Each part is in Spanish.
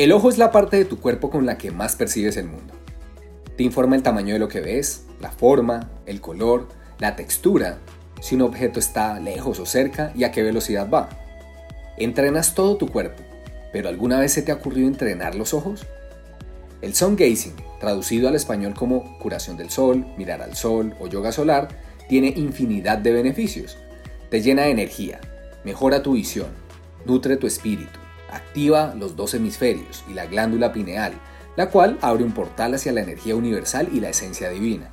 El ojo es la parte de tu cuerpo con la que más percibes el mundo. Te informa el tamaño de lo que ves, la forma, el color, la textura, si un objeto está lejos o cerca y a qué velocidad va. Entrenas todo tu cuerpo, pero ¿alguna vez se te ha ocurrido entrenar los ojos? El sun gazing, traducido al español como curación del sol, mirar al sol o yoga solar, tiene infinidad de beneficios. Te llena de energía, mejora tu visión, nutre tu espíritu, activa los dos hemisferios y la glándula pineal, la cual abre un portal hacia la energía universal y la esencia divina.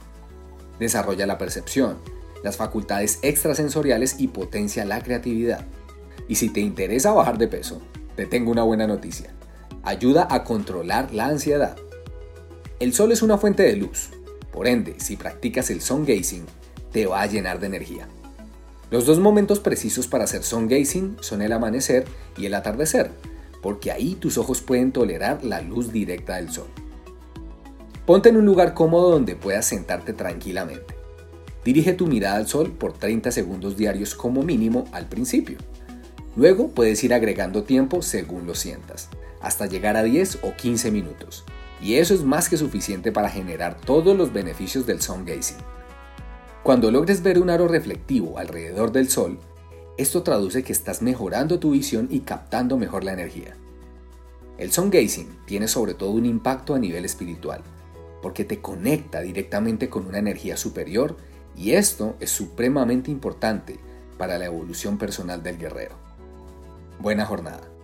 Desarrolla la percepción, las facultades extrasensoriales y potencia la creatividad. Y si te interesa bajar de peso, te tengo una buena noticia. Ayuda a controlar la ansiedad. El sol es una fuente de luz, por ende, si practicas el sun gazing, te va a llenar de energía. Los dos momentos precisos para hacer sun gazing son el amanecer y el atardecer, porque ahí tus ojos pueden tolerar la luz directa del sol. Ponte en un lugar cómodo donde puedas sentarte tranquilamente. Dirige tu mirada al sol por 30 segundos diarios como mínimo al principio. Luego puedes ir agregando tiempo según lo sientas, hasta llegar a 10 o 15 minutos. Y eso es más que suficiente para generar todos los beneficios del sun gazing. Cuando logres ver un aro reflectivo alrededor del Sol, esto traduce que estás mejorando tu visión y captando mejor la energía. El sun gazing tiene sobre todo un impacto a nivel espiritual, porque te conecta directamente con una energía superior y esto es supremamente importante para la evolución personal del guerrero. Buena jornada.